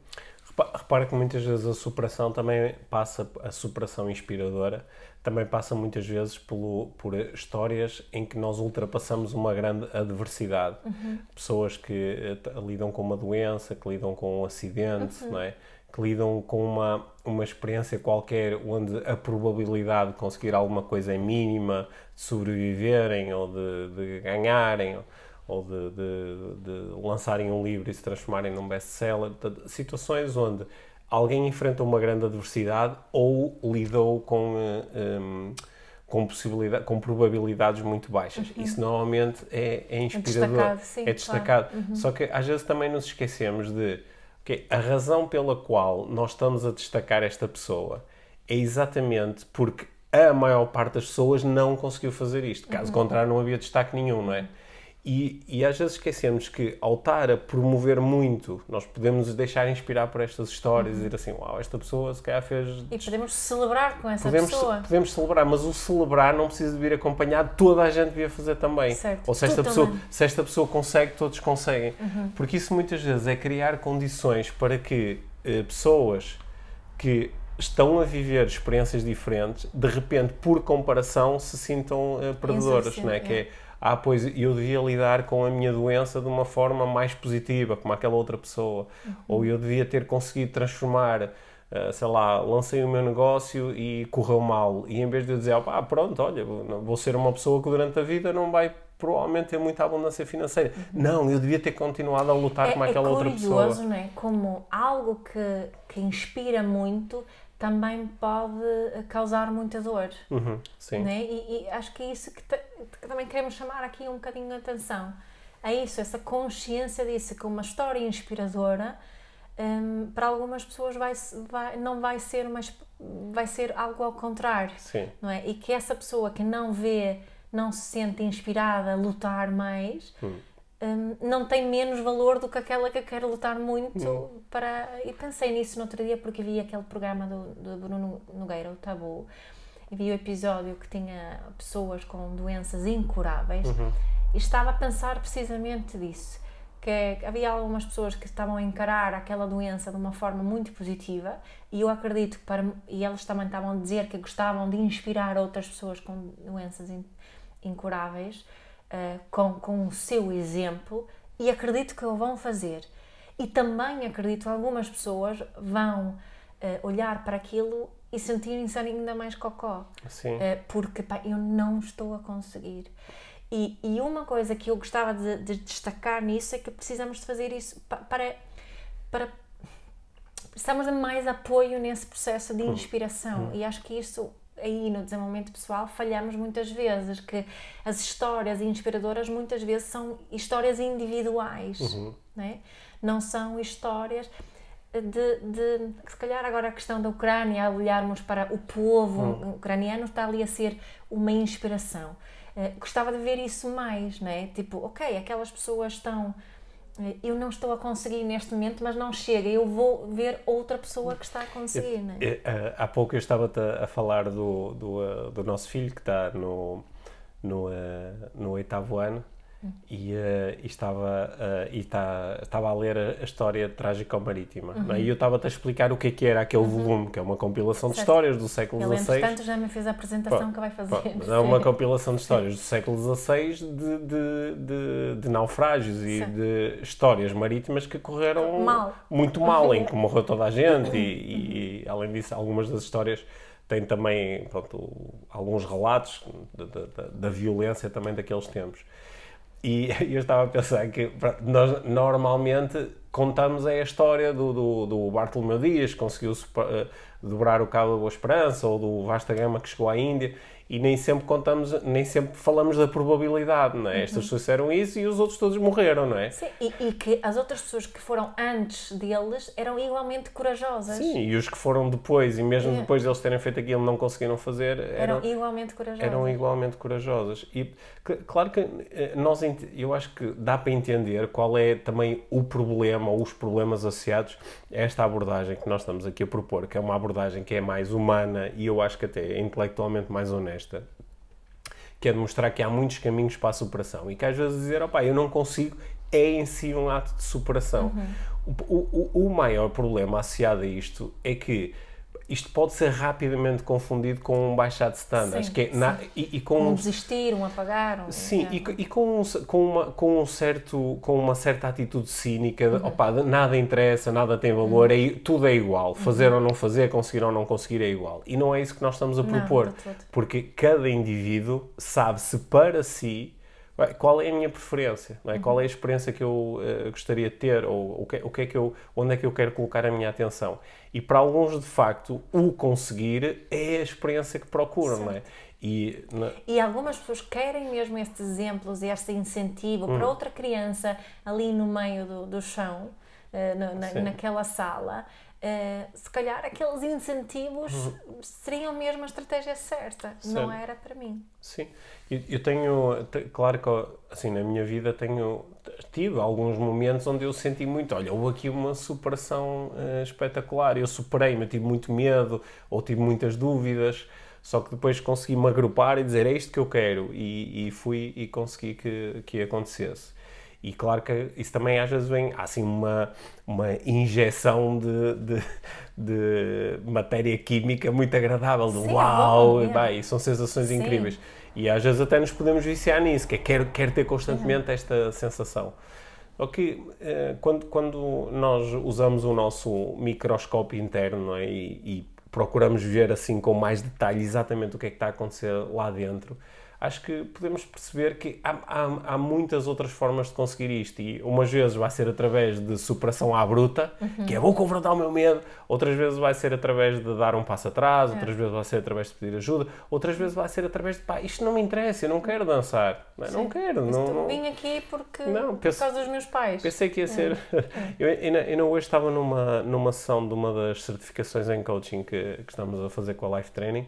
Repara que muitas vezes a superação também passa, a superação inspiradora, também passa muitas vezes pelo, por histórias em que nós ultrapassamos uma grande adversidade. Uhum. Pessoas que uh, lidam com uma doença, que lidam com um acidente, uhum. não é? que lidam com uma, uma experiência qualquer onde a probabilidade de conseguir alguma coisa é mínima, de sobreviverem ou de, de ganharem ou de, de, de, lançarem um livro e se transformarem num best-seller. Situações onde alguém enfrenta uma grande adversidade ou lidou com, um, eh, ehm, com, possibilidade, com probabilidades muito baixas. Uhum. Isso normalmente é, é inspirador, é destacado. Sim, é destacado. Claro. Uhum. Só que às vezes também nos esquecemos de okay, a razão pela qual nós estamos a destacar esta pessoa é exatamente porque a maior parte das pessoas não conseguiu fazer isto. Caso uhum. contrário, não havia destaque nenhum, não é? E, e, às vezes esquecemos que ao estar a promover muito, nós podemos nos deixar inspirar por estas histórias uhum. e dizer assim, uau, esta pessoa se calhar fez... E podemos celebrar com essa podemos, pessoa. Podemos celebrar, mas o celebrar não precisa de vir acompanhado, toda a gente devia fazer também. Certo. Ou se esta, pessoa, se esta pessoa consegue, todos conseguem. Uhum. Porque isso muitas vezes é criar condições para que eh, pessoas que estão a viver experiências diferentes, de repente, por comparação, se sintam eh, perdedoras, não é? é. Que é ah, pois eu devia lidar com a minha doença de uma forma mais positiva, como aquela outra pessoa, uhum. ou eu devia ter conseguido transformar, uh, sei lá, lancei o meu negócio e correu mal, e em vez de eu dizer, ah, pronto, olha, vou ser uma pessoa que durante a vida não vai provavelmente ter muita abundância financeira. Uhum. Não, eu devia ter continuado a lutar é, como aquela é outra pessoa. É curioso, não é? Como algo que, que inspira muito também pode causar muita dor. Uhum, sim. Né? E, e, acho que é isso que, que, também queremos chamar aqui um bocadinho de atenção. É isso, essa consciência disso, que uma história inspiradora um, para algumas pessoas vai, vai, não vai ser, mas vai ser algo ao contrário. Sim. Não é? E que essa pessoa que não vê, não se sente inspirada a lutar mais, hum um, não tem menos valor do que aquela que quer lutar muito não. para. E pensei nisso no outro dia porque vi aquele programa do, do Bruno Nogueira, o Tabu, e vi o episódio que tinha pessoas com doenças incuráveis uhum. e estava a pensar precisamente disso. que havia algumas pessoas que estavam a encarar aquela doença de uma forma muito positiva e eu acredito que para e elas também estavam a dizer que gostavam de inspirar outras pessoas com doenças incuráveis uh, com, com o seu exemplo e acredito que o vão fazer. E também acredito que algumas pessoas vão uh, olhar para aquilo e sentirem-se ainda mais cocó. Sim. Uh, porque pá, eu não estou a conseguir. E, e uma coisa que eu gostava de, de, destacar nisso é que precisamos de fazer isso para, para precisamos de mais apoio nesse processo de hum. inspiração. Hum. E acho que isso aí no desenvolvimento pessoal falhamos muitas vezes, que as histórias inspiradoras muitas vezes são histórias individuais, uhum. né? não são histórias de, de, se calhar agora a questão da Ucrânia, ao olharmos para o povo uhum. ucraniano, está ali a ser uma inspiração. Uh, gostava de ver isso mais, né? Tipo, ok, aquelas pessoas estão eu não estou a conseguir neste momento, mas não chega, eu vou ver outra pessoa que está a conseguir. Né? Há pouco eu estava a falar do, do, eh, do nosso filho que está no, no, eh, no oitavo ano e, uh, e, estava, uh, e tá, estava a ler a, a história trágica marítima uhum. é? e eu estava-te a explicar o que é que era aquele uhum. volume, que é uma compilação certo. de histórias do século XVI. Ele, entretanto, já me fez a apresentação pô, que vai fazer. Pô, é uma compilação de histórias do século XVI de, de, de, de naufrágios e certo. de histórias marítimas que correram mal. muito mal, em que morreu toda a gente e, e, além disso, algumas das histórias têm também pronto, alguns relatos da, da violência também daqueles tempos. E eu estava a pensar que nós normalmente contamos a história do, do, do Bartolomeu Dias, que conseguiu uh, dobrar o cabo da Boa Esperança, ou do Vasta Gama que chegou à Índia, e nem sempre contamos, nem sempre falamos da probabilidade, não é? Uhum. Estas pessoas fizeram isso e os outros todos morreram, não é? Sim, e, e, que as outras pessoas que foram antes deles eram igualmente corajosas. Sim, e os que foram depois, e mesmo é. depois deles terem feito aquilo não conseguiram fazer, eram, eram igualmente corajosas. Eram igualmente corajosas. E claro que eh, nós, eu acho que dá para entender qual é também o problema ou os problemas associados a esta abordagem que nós estamos aqui a propor, que é uma abordagem que é mais humana e eu acho que até é intelectualmente mais honesta esta, que é demonstrar que há muitos caminhos para a superação e que às vezes dizer, opá, eu não consigo, é em si um ato de superação. Uhum. O, o, o maior problema associado a isto é que isto pode ser rapidamente confundido com um baixar de standards. Sim, que é na, e, e, com um desistir, um apagar. Um, sim, e, e, com, um, com, uma, com, um certo, com uma certa atitude cínica, de, uhum. opa, nada interessa, nada tem valor, uhum. é, tudo é igual. Fazer uhum. ou não fazer, conseguir ou não conseguir é igual. E não é isso que nós estamos a propor. Não, porque cada indivíduo sabe-se para si qual é a minha preferência, é? qual é a experiência que eu uh, gostaria de ter, ou o que, o que é que eu, onde é que eu quero colocar a minha atenção. E para alguns, de facto, o conseguir é a experiência que procuram, não é? E, na... e algumas pessoas querem mesmo estes exemplos e este incentivo hum. para outra criança ali no meio do, do chão, uh, na, na, naquela sala, Uh, se calhar aqueles incentivos uhum. seriam mesmo a estratégia certa. Certo. Não era para mim. Sim. Eu, eu tenho, claro que assim, na minha vida tenho tive alguns momentos onde eu senti muito, olha, houve aqui uma superação uh, espetacular. Eu superei-me, tive muito medo ou tive muitas dúvidas. Só que depois consegui-me agrupar e dizer é isto que eu quero e, e fui e consegui que, que acontecesse. E claro que isso também às vezes vem, há assim uma, uma injeção de, de, de matéria química muito agradável, de Sim, uau, é bom, é. Bem, são sensações Sim. incríveis. E às vezes até nos podemos viciar nisso, que é quero, quero ter constantemente uhum. esta sensação. Ok, eh, quando, quando nós usamos o nosso microscópio interno é? e, e procuramos ver assim com mais detalhe exatamente o que é que está a acontecer lá dentro, acho que podemos perceber que há, há, há, muitas outras formas de conseguir isto e umas vezes vai ser através de superação à bruta, uhum. que é vou confrontar o meu medo, outras vezes vai ser através de dar um passo atrás, é. outras vezes vai ser através de pedir ajuda, outras vezes vai ser através de pá, isto não me interessa, eu não quero dançar, não, não quero. Não, não, vim aqui porque, não, pense, por causa dos meus pais. Pensei que ia ser... É. eu, ainda, ainda hoje estava numa, numa sessão de uma das certificações em coaching que, que estamos a fazer com a Life Training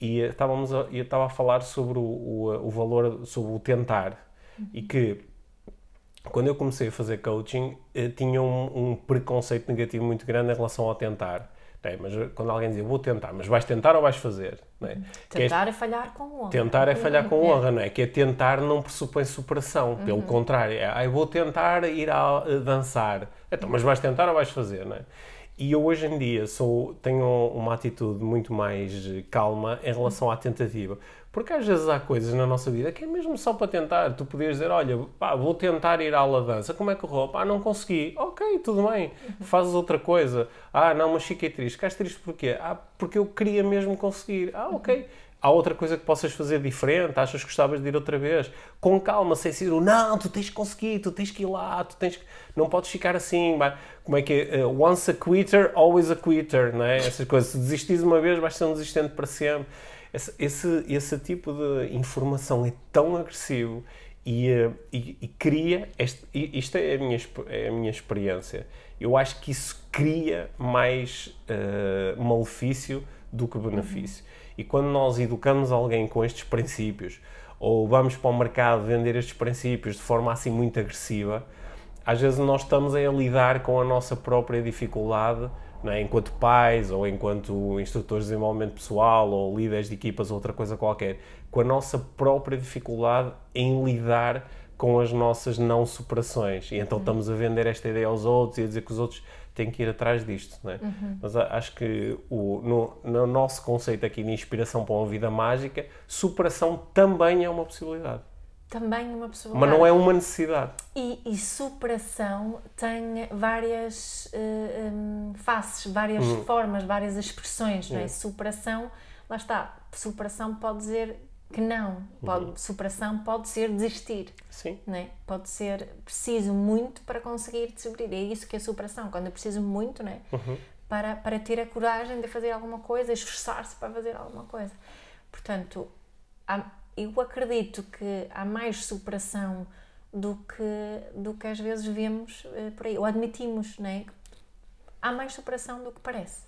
e estávamos a, eu estava a falar sobre o, o, o valor, sobre o tentar uhum. e que quando eu comecei a fazer coaching tinha um, um, preconceito negativo muito grande em relação ao tentar É, mas quando alguém diz, vou tentar, mas vais tentar ou vais fazer? É? É Tentar é falhar com honra. Tentar é falhar com honra, não é? Que é tentar não pressupõe superação. Pelo contrário, é, ah, vou tentar ir a, a dançar. Então, mas vais tentar ou vais fazer, não é? E eu hoje em dia sou, tenho uma atitude muito mais calma em relação à tentativa. Porque às vezes há coisas na nossa vida que é mesmo só para tentar. Tu podias dizer, olha, pá, vou tentar ir à dança. Como é que correu? Pá, não consegui. Ok, tudo bem. Fazes outra coisa. Ah, não, mas fiquei triste. Ficaste triste porquê? Ah, porque eu queria mesmo conseguir. Ah, ok. Há outra coisa que possas fazer diferente? Achas que gostavas de ir outra vez? Com calma, sem ser o não, tu tens que conseguir, tu tens que ir lá, tu tens que... Não podes ficar assim, como é que é? Uh, once a quitter, always a quitter, não é? Essas coisas. Se desistires uma vez, vais ser um desistente para sempre. Esse, esse, esse tipo de informação é tão agressivo e, uh, e, e cria... Este, isto é a, minha, é a minha experiência. Eu acho que isso cria mais uh, malefício do que benefício. E quando nós educamos alguém com estes princípios, ou vamos para o mercado vender estes princípios de forma assim muito agressiva, às vezes nós estamos a lidar com a nossa própria dificuldade, é? enquanto pais, ou enquanto instrutores de desenvolvimento pessoal, ou líderes de equipas, ou outra coisa qualquer, com a nossa própria dificuldade em lidar com as nossas não superações. E então estamos a vender esta ideia aos outros e a dizer que os outros tem que ir atrás disto, não é? Uhum. Mas acho que o, no, no, nosso conceito aqui de inspiração para uma vida mágica, superação também é uma possibilidade. Também é uma possibilidade. Mas não é uma necessidade. E, e superação tem várias uh, um, faces, várias uhum. formas, várias expressões, não é? Superação, lá está, superação pode dizer que não. Pode, uhum. Superação pode ser desistir. Sim. Né? Pode ser preciso muito para conseguir descobrir. É isso que é superação. Quando eu preciso muito né? Uhum. para, para ter a coragem de fazer alguma coisa, esforçar-se para fazer alguma coisa. Portanto, há, eu acredito que há mais superação do que, do que às vezes vemos uh, por aí, ou admitimos, né? Há mais superação do que parece.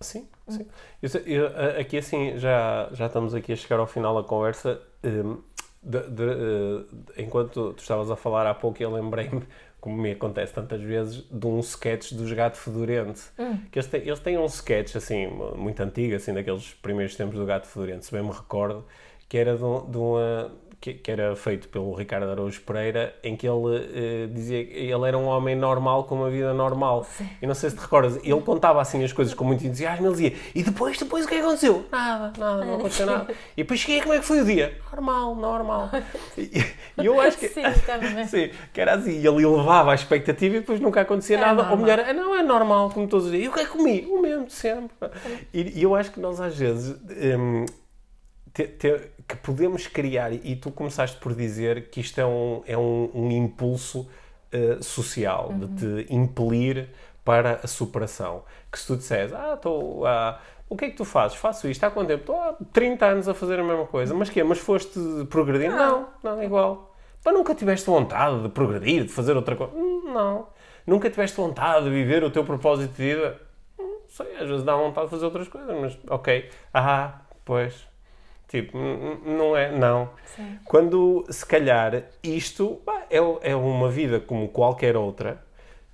Sim, sim. Eu, eu, aqui assim, já, já estamos aqui a chegar ao final da conversa. Um, de, de, uh, enquanto tu estavas a falar há pouco, eu lembrei-me, como me acontece tantas vezes, de um sketch dos Gato Fedorente. Hum. Que eles, têm, eles têm um sketch, assim, muito antigo, assim, daqueles primeiros tempos do Gato Fedorente, se bem me recordo, que era de, de uma que, que, era feito pelo Ricardo Araújo Pereira, em que ele uh, dizia que ele era um homem normal com uma vida normal. Sim. E não sei se te recordas, ele contava assim as coisas com muito entusiasmo, ele dizia, e depois, depois o que aconteceu? Nada, nada, não aconteceu nada. E depois cheguei, como é que foi o dia? Normal, normal. E, e eu acho que, sim, sim, que era assim, e ele elevava a expectativa e depois nunca acontecia é nada. Normal. Ou melhor, não, é normal, como todos os dias. E o que é que comi? O mesmo, sempre. E, e eu acho que nós às vezes... Um, te, te, que podemos criar, e tu começaste por dizer que isto é um, é um, um impulso uh, social, uhum. de te impelir para a superação. Que se tu disseres, ah, estou a. o que é que tu fazes? Faço isto há quanto tempo? Estou há 30 anos a fazer a mesma coisa. Mas que Mas foste progredir? Não, não, não é igual. Mas nunca tiveste vontade de progredir, de fazer outra coisa? Hum, não. Nunca tiveste vontade de viver o teu propósito de vida? Não hum, sei, às vezes dá vontade de fazer outras coisas, mas ok. Ah, pois, Tipo, não é, não. Sim. Quando, se calhar, isto é, é uma vida como qualquer outra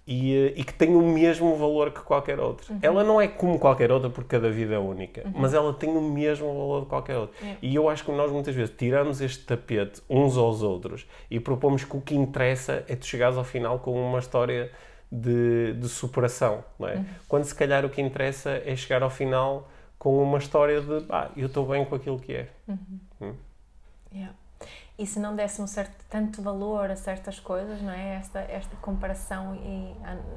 e, eh, e que tem o mesmo valor que qualquer outra. Uhum. Ela não é como qualquer outra porque cada vida é única, uhum. mas ela tem o mesmo valor de qualquer outra. E eu acho que nós muitas vezes tiramos este tapete uns aos outros e propomos que o que interessa é tu chegares ao final com uma história de, de superação, não é? Uhum. Quando se calhar o que interessa é chegar ao final com uma história de ah, eu estou bem com aquilo que é. Uhum. Hum? Yeah. E se não desse um certo tanto valor a certas coisas, não é? Esta, esta comparação e,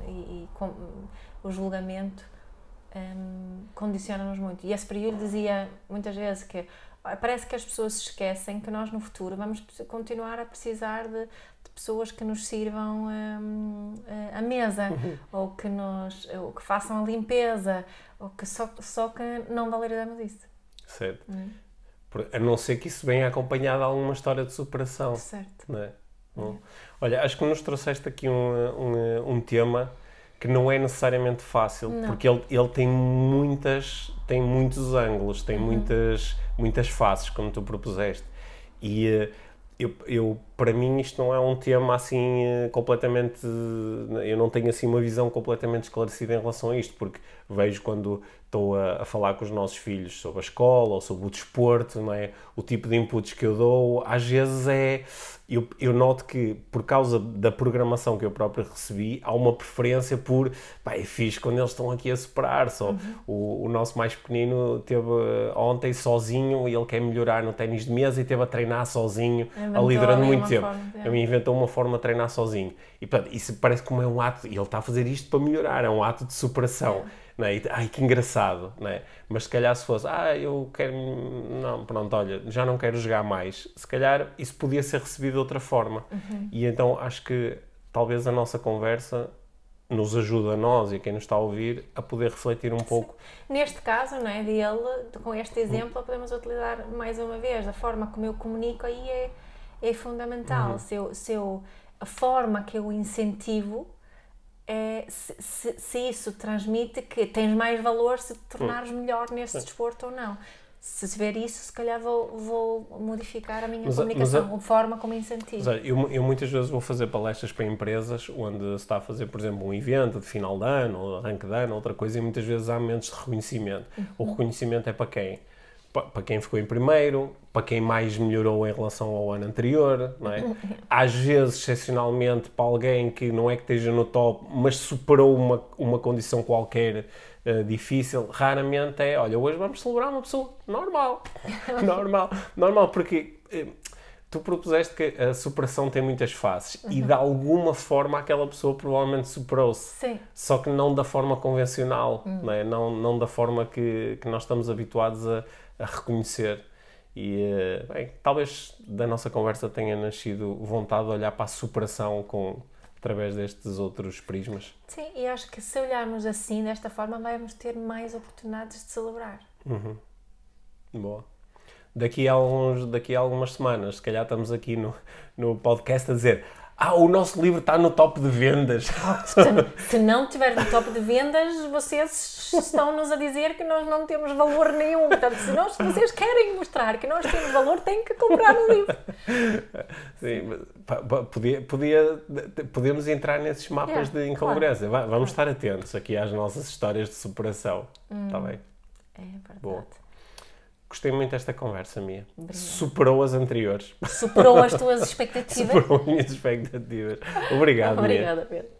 e, e com, o julgamento um, condiciona-nos muito. E esse período dizia muitas vezes que parece que as pessoas se esquecem que nós no futuro vamos continuar a precisar de, de pessoas que nos sirvam um, a mesa uhum. ou que nos ou que façam a limpeza ou que só, só que não valorizamos isso. Certo. Hum. A não ser que isso venha acompanhado de alguma história de superação. Certo. Não é? Hum. Olha, acho que nos trouxeste aqui um, um, um tema que não é necessariamente fácil, não. porque ele, ele tem muitas, tem muitos ângulos, tem uhum. muitas, muitas faces, como tu propuseste. E, eu, eu, para mim isto não é um tema assim eh, completamente eu não tenho assim uma visão completamente esclarecida em relação a isto porque vejo quando estou a, a, falar com os nossos filhos sobre a escola ou sobre o desporto não é o tipo de inputs que eu dou às vezes é eu, eu noto que, por causa da programação que eu próprio recebi, há uma preferência por, pá, é fixe quando eles estão aqui a separar só. Uhum. O, o nosso mais pequenino teve eh, ontem sozinho e ele quer melhorar no ténis de mesa e teve a treinar sozinho, inventou ali durante muito tempo. Forma, é. Ele inventou uma forma de treinar sozinho. E, portanto, isso parece como é um ato, e ele está a fazer isto para melhorar, é um ato de superação. É não é? ai, que engraçado, não é? Mas se calhar se fosse, ah, eu quero, não, pronto, olha, já não quero jogar mais, se calhar isso podia ser recebido de outra forma. Uhum. E então acho que talvez a nossa conversa nos ajuda a nós e a quem nos está a ouvir a poder refletir um pouco. Neste caso, não é, dele, com este exemplo, podemos utilizar mais uma vez a forma como eu comunico aí é, é fundamental. Uhum. Se, eu, se eu, a forma que eu incentivo é, se, se, se, isso transmite que tens mais valor se te tornares hum. melhor nesse desporto ou não. Se se ver isso, se calhar vou, vou modificar a minha mas, comunicação, mas, a forma como incentivo. Mas, eu, eu, muitas vezes vou fazer palestras para empresas onde se está a fazer, por exemplo, um evento de final de ano, ou arranque de ano, outra coisa, e muitas vezes há momentos de reconhecimento. Uhum. O reconhecimento é para quem? Para quem ficou em primeiro, para quem mais melhorou em relação ao ano anterior, não é? Às vezes, excepcionalmente, para alguém que não é que esteja no top, mas superou uma, uma condição qualquer uh, difícil, raramente é, olha, hoje vamos celebrar uma pessoa normal, normal, normal, porque uh, tu propuseste que a superação tem muitas fases uhum. e de alguma forma aquela pessoa provavelmente superou-se. Só que não da forma convencional, uhum. não, é? não, não da forma que, que nós estamos habituados a a reconhecer. E, eh, bem, talvez da nossa conversa tenha nascido vontade de olhar para a superação com, através destes outros prismas. Sim, e acho que se olharmos assim, desta forma, vamos ter mais oportunidades de celebrar. Uhum. Boa. Daqui a, uns, daqui a algumas semanas, se calhar estamos aqui no, no podcast a dizer ah, o nosso livro está no top de vendas. Se, se não estiver no top de vendas, vocês estão-nos a dizer que nós não temos valor nenhum. Portanto, se, nós, se vocês querem mostrar que nós temos valor, têm que comprar o livro. Sim, podia, podia, podemos entrar nesses mapas de incongruência. Claro. Vamos estar atentos aqui às nossas histórias de superação. Hum, está bem? É verdade. Boa. Gostei muito desta conversa, Mia. Obrigada. Superou as anteriores. Superou as tuas expectativas. Superou as minhas expectativas. Obrigado, Obrigada, Pedro.